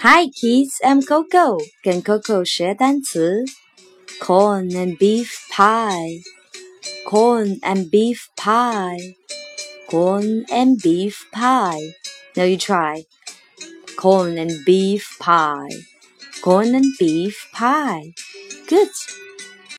Hi kids, I'm Coco. 跟 Coco 学单词。Corn and beef pie, corn and beef pie, corn and beef pie. Now you try. Corn and beef pie, corn and beef pie. Good.